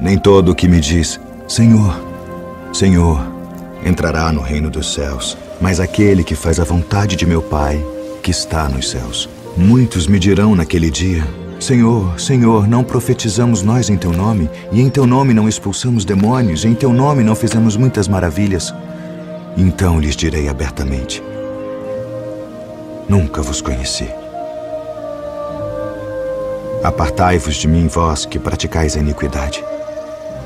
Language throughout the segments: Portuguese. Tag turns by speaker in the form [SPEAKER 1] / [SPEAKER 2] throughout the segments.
[SPEAKER 1] Nem todo o que me diz, Senhor, Senhor, entrará no reino dos céus, mas aquele que faz a vontade de meu Pai, que está nos céus. Muitos me dirão naquele dia: Senhor, Senhor, não profetizamos nós em teu nome, e em teu nome não expulsamos demônios, e em teu nome não fizemos muitas maravilhas. Então lhes direi abertamente: Nunca vos conheci. Apartai-vos de mim, vós que praticais a iniquidade.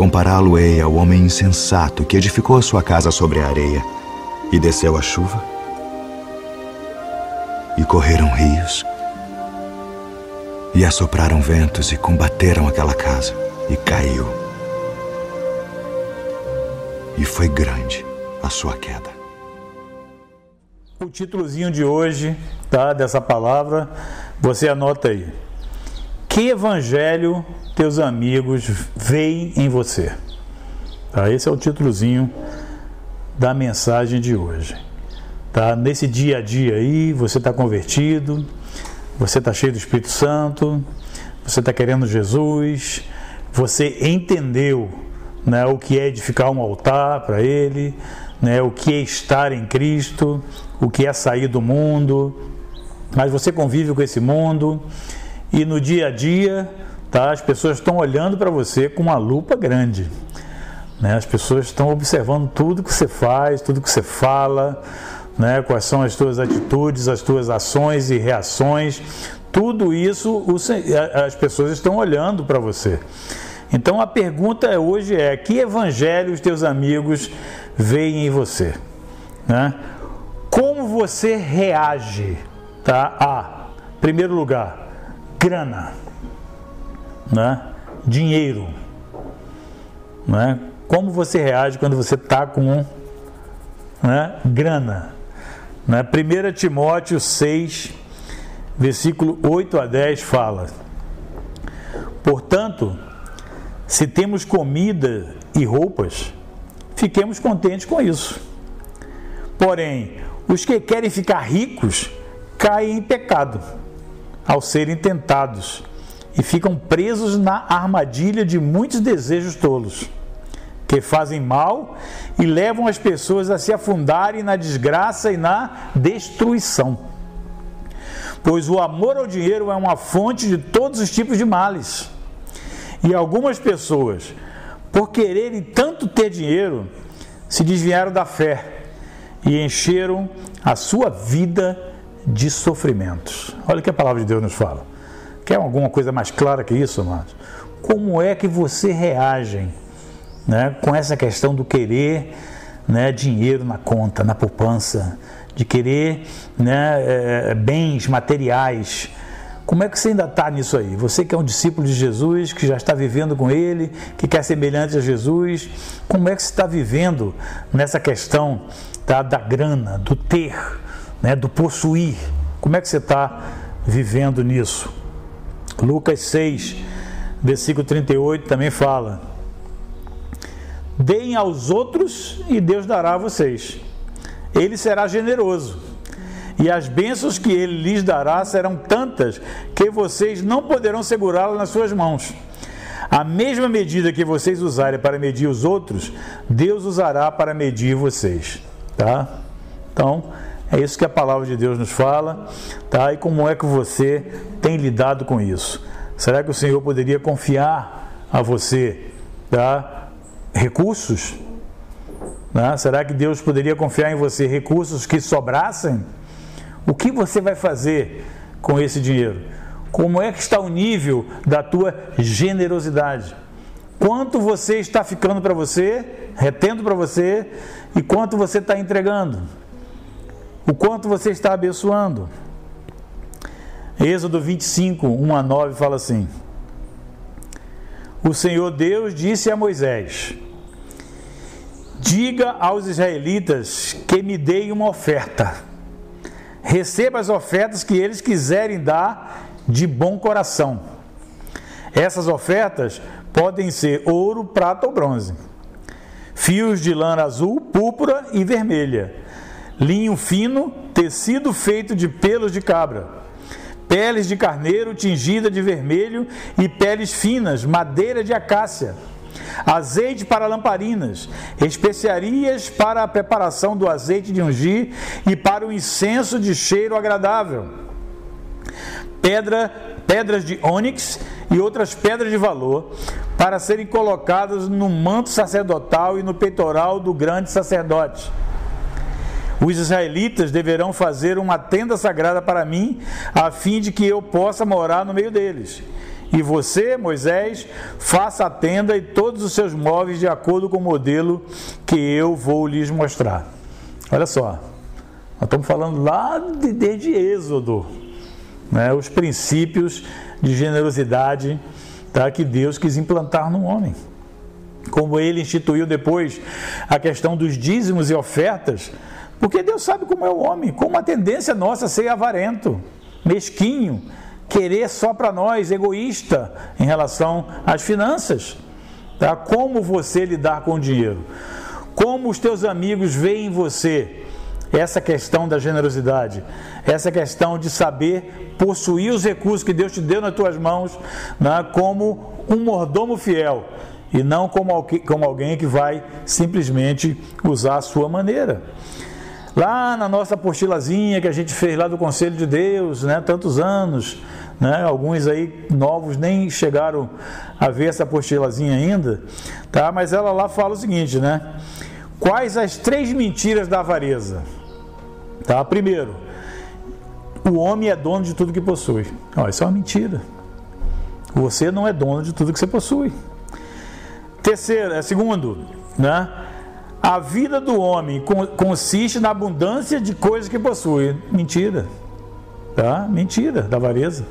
[SPEAKER 1] compará-lo-ei ao homem insensato que edificou a sua casa sobre a areia, e desceu a chuva, e correram rios, e assopraram ventos, e combateram aquela casa, e caiu. E foi grande a sua queda.
[SPEAKER 2] O títulozinho de hoje, tá, dessa palavra, você anota aí. Que evangelho teus amigos veem em você? Tá, esse é o títulozinho da mensagem de hoje. Tá? Nesse dia a dia aí, você está convertido, você está cheio do Espírito Santo, você está querendo Jesus, você entendeu né, o que é edificar um altar para Ele, né, o que é estar em Cristo, o que é sair do mundo, mas você convive com esse mundo e no dia a dia tá, as pessoas estão olhando para você com uma lupa grande. Né? As pessoas estão observando tudo que você faz, tudo que você fala, né? quais são as tuas atitudes, as tuas ações e reações. Tudo isso as pessoas estão olhando para você. Então a pergunta hoje é: que evangelho os teus amigos veem em você? Né? Como você reage tá? a, primeiro lugar, grana, né? dinheiro. Né? Como você reage quando você está com né? grana? Né? 1 Timóteo 6, versículo 8 a 10 fala: Portanto, se temos comida e roupas, fiquemos contentes com isso. Porém, os que querem ficar ricos caem em pecado ao serem tentados e ficam presos na armadilha de muitos desejos tolos, que fazem mal e levam as pessoas a se afundarem na desgraça e na destruição. Pois o amor ao dinheiro é uma fonte de todos os tipos de males e algumas pessoas, por quererem tanto ter dinheiro, se desviaram da fé e encheram a sua vida de sofrimentos. Olha o que a palavra de Deus nos fala. Quer alguma coisa mais clara que isso, amados? Como é que você reage né, com essa questão do querer né, dinheiro na conta, na poupança, de querer né, é, bens materiais? Como é que você ainda está nisso aí? Você que é um discípulo de Jesus, que já está vivendo com Ele, que quer semelhante a Jesus, como é que você está vivendo nessa questão tá, da grana, do ter, né, do possuir? Como é que você está vivendo nisso? Lucas 6, versículo 38 também fala: Deem aos outros e Deus dará a vocês. Ele será generoso e as bênçãos que ele lhes dará serão tantas que vocês não poderão segurá-las nas suas mãos. A mesma medida que vocês usarem para medir os outros, Deus usará para medir vocês, tá? Então, é isso que a palavra de Deus nos fala, tá? E como é que você tem lidado com isso? Será que o Senhor poderia confiar a você, tá? Recursos? Né? Será que Deus poderia confiar em você recursos que sobrassem? O que você vai fazer com esse dinheiro? Como é que está o nível da tua generosidade? Quanto você está ficando para você, retendo para você, e quanto você está entregando? O quanto você está abençoando? Êxodo 25, 1 a 9 fala assim: O Senhor Deus disse a Moisés: Diga aos israelitas que me deem uma oferta. Receba as ofertas que eles quiserem dar de bom coração. Essas ofertas podem ser ouro, prata ou bronze, fios de lã azul, púrpura e vermelha, linho fino, tecido feito de pelos de cabra, peles de carneiro tingida de vermelho e peles finas, madeira de acácia azeite para lamparinas, especiarias para a preparação do azeite de ungir e para o incenso de cheiro agradável, pedra, pedras de ônix e outras pedras de valor para serem colocadas no manto sacerdotal e no peitoral do grande sacerdote. Os israelitas deverão fazer uma tenda sagrada para mim, a fim de que eu possa morar no meio deles. E você, Moisés, faça a tenda e todos os seus móveis de acordo com o modelo que eu vou lhes mostrar. Olha só, nós estamos falando lá de, desde Êxodo, né, os princípios de generosidade tá, que Deus quis implantar no homem. Como ele instituiu depois a questão dos dízimos e ofertas, porque Deus sabe como é o homem, como a tendência nossa a ser avarento, mesquinho, querer só para nós, egoísta em relação às finanças. Tá? Como você lidar com o dinheiro? Como os teus amigos veem em você essa questão da generosidade, essa questão de saber possuir os recursos que Deus te deu nas tuas mãos, né, como um mordomo fiel e não como, como alguém que vai simplesmente usar a sua maneira. Lá na nossa apostilazinha que a gente fez lá do Conselho de Deus, né, tantos anos, né? Alguns aí novos nem chegaram a ver essa apostilazinha ainda, tá? Mas ela lá fala o seguinte, né? Quais as três mentiras da avareza? Tá? Primeiro, o homem é dono de tudo que possui. Ó, isso é uma mentira. Você não é dono de tudo que você possui. Terceiro, é segundo, né? A vida do homem consiste na abundância de coisas que possui. Mentira. Tá? Mentira da avareza.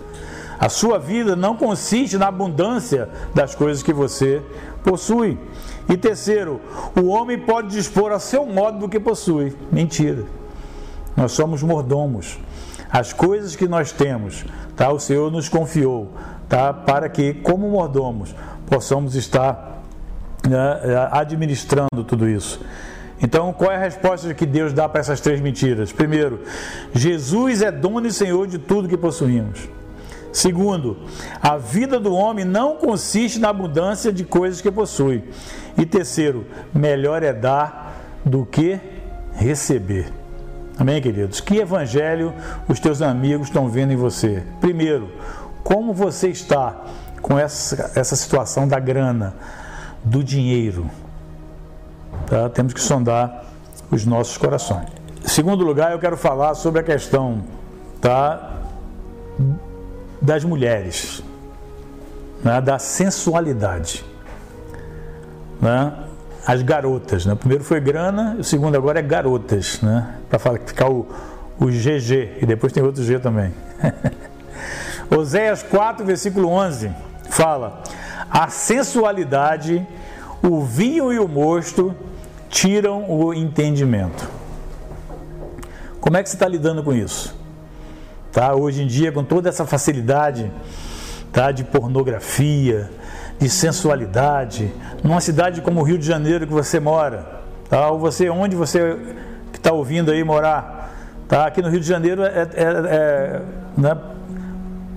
[SPEAKER 2] A sua vida não consiste na abundância das coisas que você possui. E terceiro, o homem pode dispor a seu modo do que possui. Mentira. Nós somos mordomos. As coisas que nós temos, tá? O Senhor nos confiou, tá? Para que, como mordomos, possamos estar né, administrando tudo isso. Então, qual é a resposta que Deus dá para essas três mentiras? Primeiro, Jesus é dono e Senhor de tudo que possuímos. Segundo, a vida do homem não consiste na abundância de coisas que possui. E terceiro, melhor é dar do que receber. Amém, queridos? Que evangelho os teus amigos estão vendo em você? Primeiro, como você está com essa, essa situação da grana, do dinheiro? Tá? Temos que sondar os nossos corações. Segundo lugar, eu quero falar sobre a questão tá, das mulheres, né, da sensualidade. Né? As garotas. Né? Primeiro foi grana, o segundo agora é garotas, né? para ficar o, o GG, e depois tem outro G também. Oséias 4, versículo 11, fala: A sensualidade, o vinho e o mosto tiram o entendimento. Como é que você está lidando com isso? Tá? Hoje em dia, com toda essa facilidade tá? de pornografia, de sensualidade, numa cidade como o Rio de Janeiro que você mora, tá? ou você, onde você que está ouvindo aí morar, tá? aqui no Rio de Janeiro é, é, é né?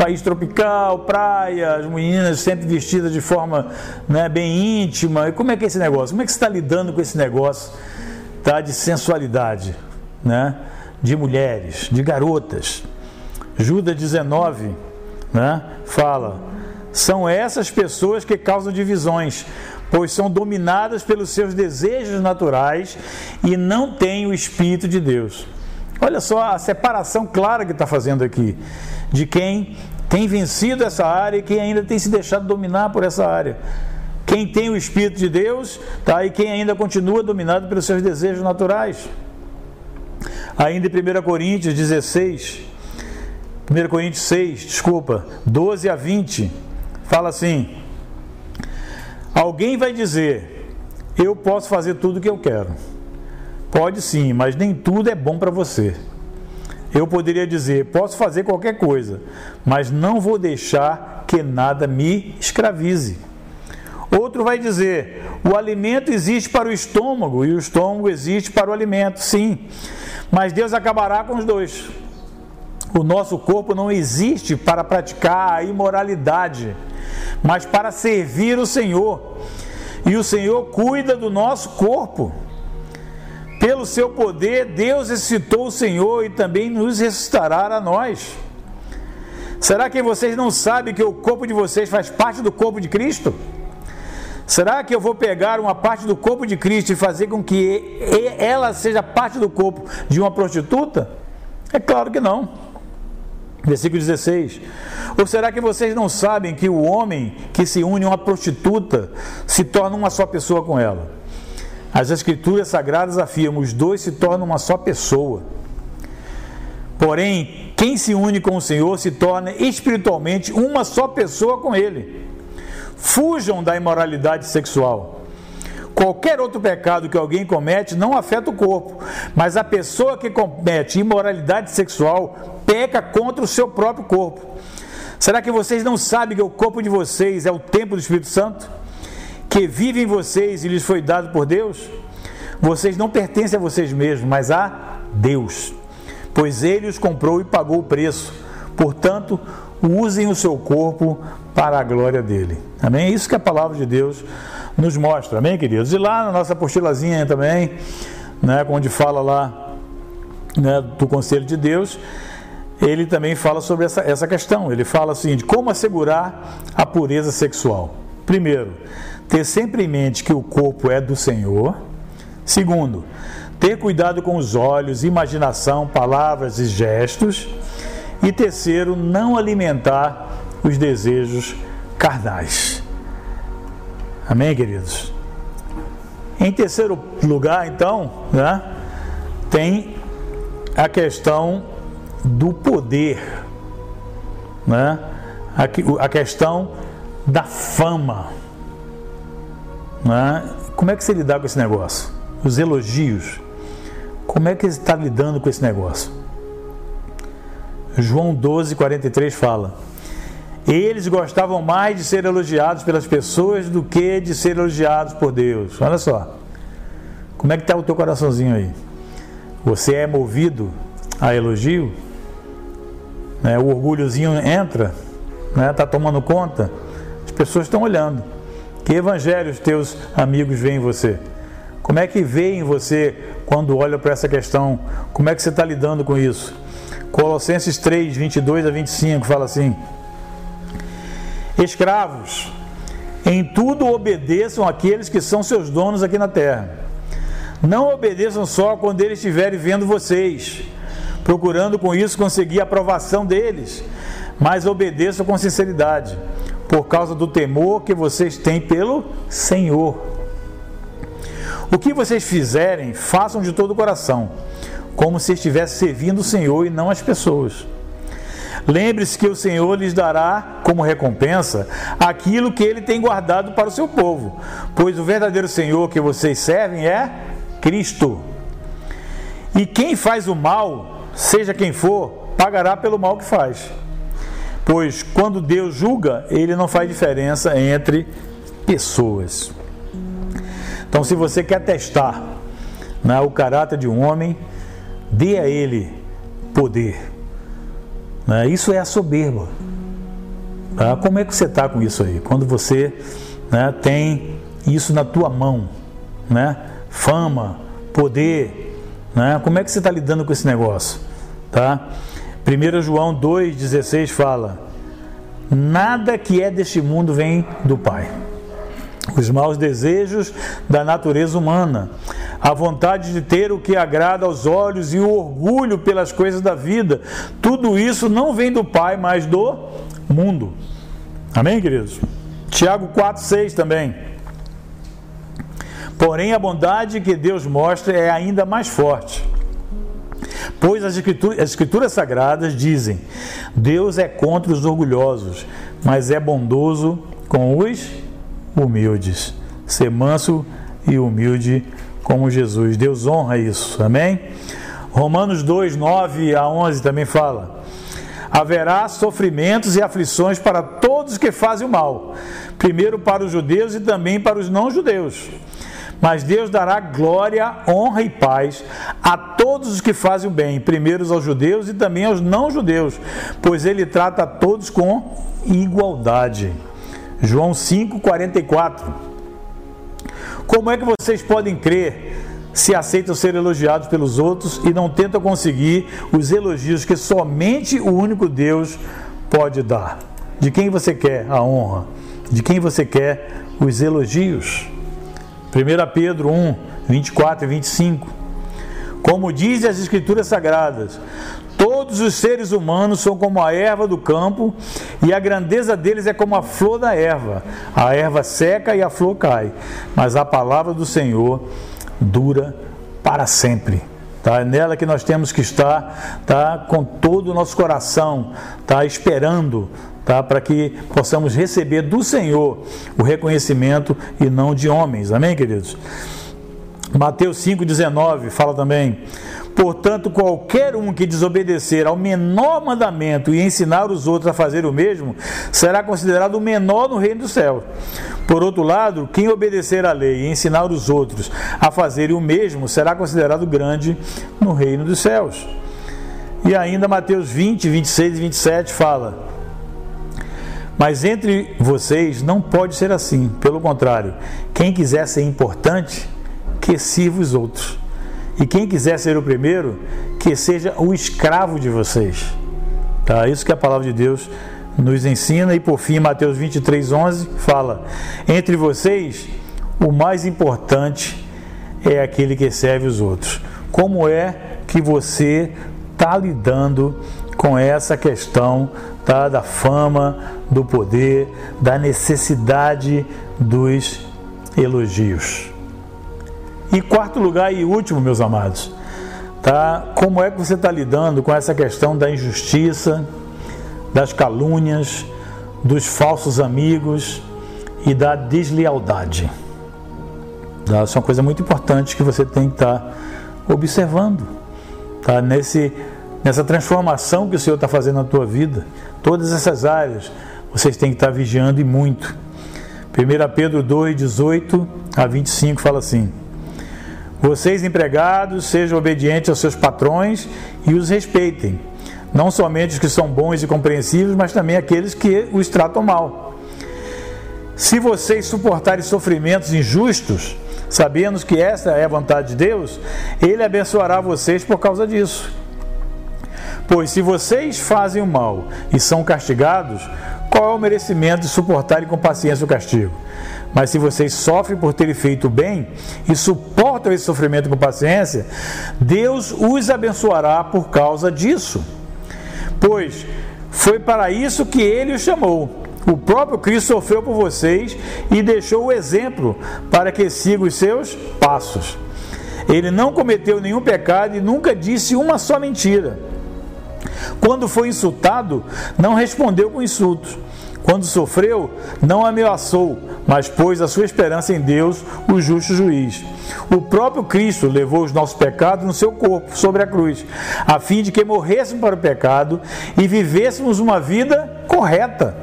[SPEAKER 2] País tropical, praia, as meninas sempre vestidas de forma né, bem íntima. E como é que é esse negócio? Como é que você está lidando com esse negócio tá, de sensualidade, né, de mulheres, de garotas? Judas 19 né, fala: são essas pessoas que causam divisões, pois são dominadas pelos seus desejos naturais e não têm o Espírito de Deus. Olha só a separação clara que está fazendo aqui de quem tem vencido essa área e quem ainda tem se deixado dominar por essa área. Quem tem o Espírito de Deus, tá? E quem ainda continua dominado pelos seus desejos naturais. Ainda em 1 Coríntios 16, 1 Coríntios 6, desculpa, 12 a 20, fala assim: Alguém vai dizer, eu posso fazer tudo o que eu quero. Pode sim, mas nem tudo é bom para você. Eu poderia dizer: posso fazer qualquer coisa, mas não vou deixar que nada me escravize. Outro vai dizer: o alimento existe para o estômago e o estômago existe para o alimento, sim, mas Deus acabará com os dois. O nosso corpo não existe para praticar a imoralidade, mas para servir o Senhor. E o Senhor cuida do nosso corpo. Pelo seu poder, Deus ressuscitou o Senhor e também nos ressuscitará a nós. Será que vocês não sabem que o corpo de vocês faz parte do corpo de Cristo? Será que eu vou pegar uma parte do corpo de Cristo e fazer com que ela seja parte do corpo de uma prostituta? É claro que não. Versículo 16. Ou será que vocês não sabem que o homem que se une a uma prostituta se torna uma só pessoa com ela? As Escrituras Sagradas afirmam: os dois se tornam uma só pessoa. Porém, quem se une com o Senhor se torna espiritualmente uma só pessoa com Ele. Fujam da imoralidade sexual. Qualquer outro pecado que alguém comete não afeta o corpo, mas a pessoa que comete imoralidade sexual peca contra o seu próprio corpo. Será que vocês não sabem que o corpo de vocês é o templo do Espírito Santo? Que vive em vocês e lhes foi dado por Deus, vocês não pertencem a vocês mesmos, mas a Deus, pois Ele os comprou e pagou o preço. Portanto, usem o seu corpo para a glória dele. Amém? É isso que a palavra de Deus nos mostra. Amém, queridos? E lá na nossa apostilazinha também, né, onde fala lá né, do conselho de Deus, ele também fala sobre essa, essa questão. Ele fala assim de como assegurar a pureza sexual. Primeiro, ter sempre em mente que o corpo é do Senhor. Segundo, ter cuidado com os olhos, imaginação, palavras e gestos. E terceiro, não alimentar os desejos carnais. Amém, queridos? Em terceiro lugar, então, né, tem a questão do poder, né? a, a questão da fama. Né? Como é que você lidar com esse negócio? Os elogios. Como é que você está lidando com esse negócio? João 12, 43 fala: Eles gostavam mais de ser elogiados pelas pessoas do que de ser elogiados por Deus. Olha só. Como é que está o teu coraçãozinho aí? Você é movido a elogio? Né? O orgulhozinho entra? Está né? Tá tomando conta? As pessoas estão olhando. Que evangelhos teus amigos veem em você? Como é que veem você quando olham para essa questão? Como é que você está lidando com isso? Colossenses 3, 22 a 25 fala assim: Escravos, em tudo obedeçam aqueles que são seus donos aqui na terra. Não obedeçam só quando eles estiverem vendo vocês, procurando com isso conseguir a aprovação deles, mas obedeçam com sinceridade por causa do temor que vocês têm pelo Senhor. O que vocês fizerem, façam de todo o coração, como se estivesse servindo o Senhor e não as pessoas. Lembre-se que o Senhor lhes dará como recompensa aquilo que ele tem guardado para o seu povo, pois o verdadeiro Senhor que vocês servem é Cristo. E quem faz o mal, seja quem for, pagará pelo mal que faz. Pois quando Deus julga, ele não faz diferença entre pessoas. Então, se você quer testar né, o caráter de um homem, dê a ele poder. Né? Isso é a soberba. Tá? Como é que você está com isso aí? Quando você né, tem isso na tua mão, né? fama, poder, né? como é que você está lidando com esse negócio? Tá? 1 João 2,16 fala: Nada que é deste mundo vem do Pai. Os maus desejos da natureza humana, a vontade de ter o que agrada aos olhos e o orgulho pelas coisas da vida, tudo isso não vem do Pai, mas do mundo. Amém, queridos? Tiago 4,6 também. Porém, a bondade que Deus mostra é ainda mais forte Pois as escrituras, as escrituras sagradas dizem: Deus é contra os orgulhosos, mas é bondoso com os humildes. Ser manso e humilde como Jesus. Deus honra isso, amém? Romanos 2, 9 a 11 também fala: Haverá sofrimentos e aflições para todos que fazem o mal, primeiro para os judeus e também para os não-judeus. Mas Deus dará glória, honra e paz a todos os que fazem o bem, primeiro aos judeus e também aos não-judeus, pois ele trata a todos com igualdade. João 5:44. Como é que vocês podem crer se aceitam ser elogiados pelos outros e não tentam conseguir os elogios que somente o único Deus pode dar? De quem você quer a honra? De quem você quer os elogios? 1 Pedro 1, 24 e 25. Como dizem as Escrituras Sagradas, Todos os seres humanos são como a erva do campo, e a grandeza deles é como a flor da erva. A erva seca e a flor cai, mas a palavra do Senhor dura para sempre. Tá? É nela que nós temos que estar tá? com todo o nosso coração, tá? esperando tá? para que possamos receber do Senhor o reconhecimento e não de homens. Amém, queridos? Mateus 5,19 fala também. Portanto, qualquer um que desobedecer ao menor mandamento e ensinar os outros a fazer o mesmo, será considerado o menor no reino do céu. Por outro lado, quem obedecer à lei e ensinar os outros a fazerem o mesmo, será considerado grande no reino dos céus. E ainda Mateus 20, 26 e 27 fala: Mas entre vocês não pode ser assim, pelo contrário, quem quiser ser importante, que sirva os outros. E quem quiser ser o primeiro, que seja o escravo de vocês. Tá? Isso que a palavra de Deus nos ensina. E por fim, Mateus 23, 11 fala: Entre vocês, o mais importante é aquele que serve os outros. Como é que você está lidando com essa questão tá, da fama, do poder, da necessidade dos elogios? E quarto lugar e último, meus amados, tá? Como é que você está lidando com essa questão da injustiça, das calúnias, dos falsos amigos e da deslealdade? Tá? Isso é uma coisa muito importante que você tem que estar tá observando, tá? Nesse, nessa transformação que o Senhor está fazendo na tua vida, todas essas áreas, vocês têm que estar vigiando e muito. 1 Pedro 2, 18 a 25 fala assim. Vocês, empregados, sejam obedientes aos seus patrões e os respeitem, não somente os que são bons e compreensivos, mas também aqueles que os tratam mal. Se vocês suportarem sofrimentos injustos, sabendo que essa é a vontade de Deus, Ele abençoará vocês por causa disso. Pois se vocês fazem o mal e são castigados, qual é o merecimento de suportarem com paciência o castigo? Mas se vocês sofrem por terem feito bem e suportam esse sofrimento com paciência, Deus os abençoará por causa disso. Pois foi para isso que ele os chamou. O próprio Cristo sofreu por vocês e deixou o exemplo para que sigam os seus passos. Ele não cometeu nenhum pecado e nunca disse uma só mentira. Quando foi insultado, não respondeu com insultos quando sofreu, não ameaçou, mas pôs a sua esperança em Deus, o justo juiz. O próprio Cristo levou os nossos pecados no seu corpo, sobre a cruz, a fim de que morrêssemos para o pecado e vivêssemos uma vida correta.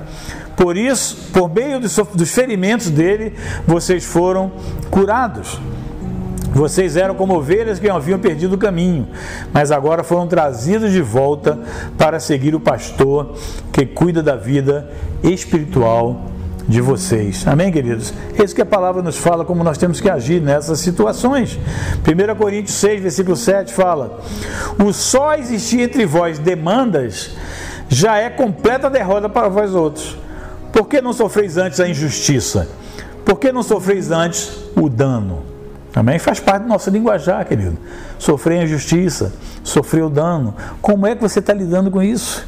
[SPEAKER 2] Por isso, por meio dos ferimentos dele, vocês foram curados. Vocês eram como ovelhas que haviam perdido o caminho, mas agora foram trazidos de volta para seguir o pastor que cuida da vida espiritual de vocês. Amém, queridos? É isso que a palavra nos fala, como nós temos que agir nessas situações. 1 Coríntios 6, versículo 7 fala: O só existir entre vós demandas já é completa derrota para vós outros. Por que não sofreis antes a injustiça? Por que não sofreis antes o dano? Também faz parte do nosso linguajar, querido. Sofrer injustiça, sofrer o dano. Como é que você está lidando com isso?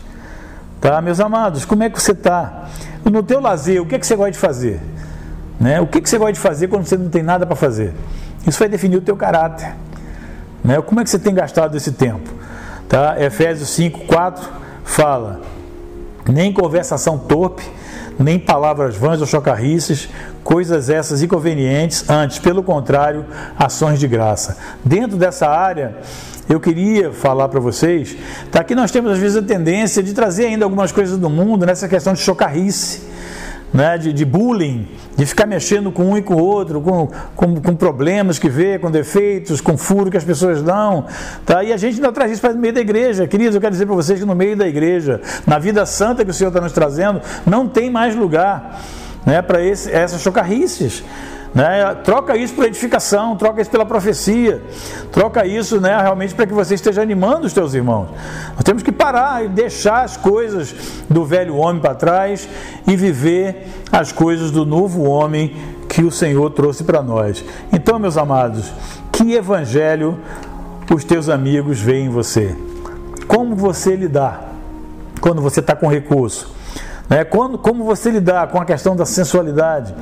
[SPEAKER 2] Tá, meus amados, como é que você está? No teu lazer, o que, é que você gosta de fazer? Né? O que, é que você gosta de fazer quando você não tem nada para fazer? Isso vai definir o teu caráter. Né? Como é que você tem gastado esse tempo? Tá? Efésios 5, 4 fala: nem conversação torpe, nem palavras vãs ou chocarrices, coisas essas inconvenientes, antes, pelo contrário, ações de graça. Dentro dessa área, eu queria falar para vocês, tá? nós temos às vezes a tendência de trazer ainda algumas coisas do mundo nessa questão de chocarrice né, de, de, bullying, de ficar mexendo com um e com o outro, com, com, com, problemas que vê, com defeitos, com furo que as pessoas dão. Tá? E a gente ainda traz isso para o meio da igreja. Queridos, eu quero dizer para vocês que no meio da igreja, na vida santa que o Senhor está nos trazendo, não tem mais lugar né, para essas chocarrices. Né? Troca isso por edificação, troca isso pela profecia, troca isso né, realmente para que você esteja animando os teus irmãos. Nós temos que parar e deixar as coisas do velho homem para trás e viver as coisas do novo homem que o Senhor trouxe para nós. Então, meus amados, que evangelho os teus amigos veem em você? Como você lidar quando você está com recurso? Né? Quando, como você lidar com a questão da sensualidade,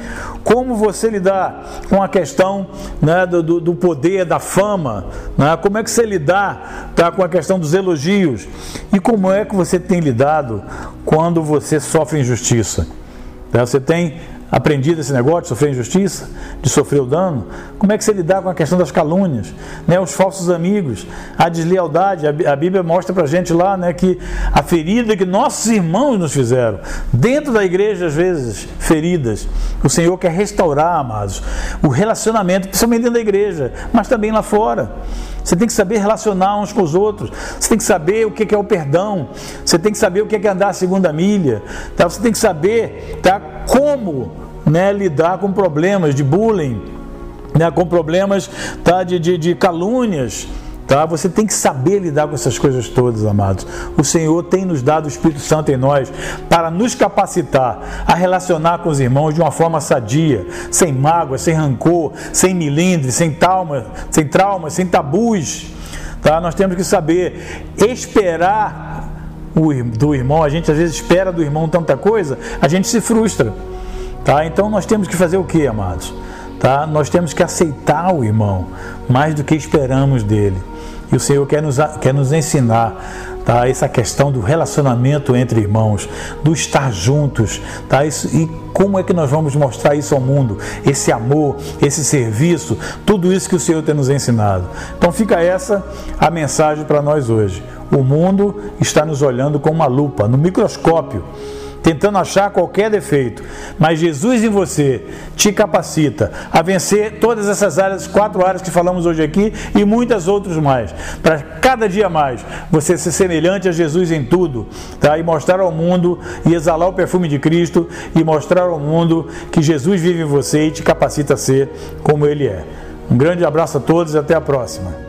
[SPEAKER 2] como você lidar com a questão né, do, do, poder, da fama, né? como é que você lidar tá, com a questão dos elogios e como é que você tem lidado quando você sofre injustiça. Né? Você tem aprendido esse negócio de sofrer injustiça, de sofrer o dano? Como é que você lidar com a questão das calúnias, né? os falsos amigos, a deslealdade? A Bíblia mostra para gente lá né, que a ferida que nossos irmãos nos fizeram, dentro da igreja, às vezes, feridas, o Senhor quer restaurar, amados, o relacionamento, principalmente dentro da igreja, mas também lá fora. Você tem que saber relacionar uns com os outros. Você tem que saber o que é o perdão. Você tem que saber o que é andar a segunda milha. Tá? Você tem que saber tá, como né, lidar com problemas de bullying, né, com problemas tá, de, de, de calúnias. Tá? Você tem que saber lidar com essas coisas todas, amados. O Senhor tem nos dado o Espírito Santo em nós para nos capacitar a relacionar com os irmãos de uma forma sadia, sem mágoa, sem rancor, sem milindre, sem trauma, sem traumas, sem tabus. Tá? Nós temos que saber esperar do irmão. A gente às vezes espera do irmão tanta coisa, a gente se frustra. Tá? Então nós temos que fazer o que, amados? Tá? Nós temos que aceitar o irmão mais do que esperamos dele. E o Senhor quer nos, quer nos ensinar tá? essa questão do relacionamento entre irmãos, do estar juntos. Tá? Isso, e como é que nós vamos mostrar isso ao mundo? Esse amor, esse serviço, tudo isso que o Senhor tem nos ensinado. Então fica essa a mensagem para nós hoje. O mundo está nos olhando com uma lupa, no microscópio tentando achar qualquer defeito, mas Jesus em você te capacita a vencer todas essas áreas, quatro áreas que falamos hoje aqui e muitas outras mais, para cada dia mais você ser semelhante a Jesus em tudo, tá? E mostrar ao mundo e exalar o perfume de Cristo e mostrar ao mundo que Jesus vive em você e te capacita a ser como ele é. Um grande abraço a todos e até a próxima.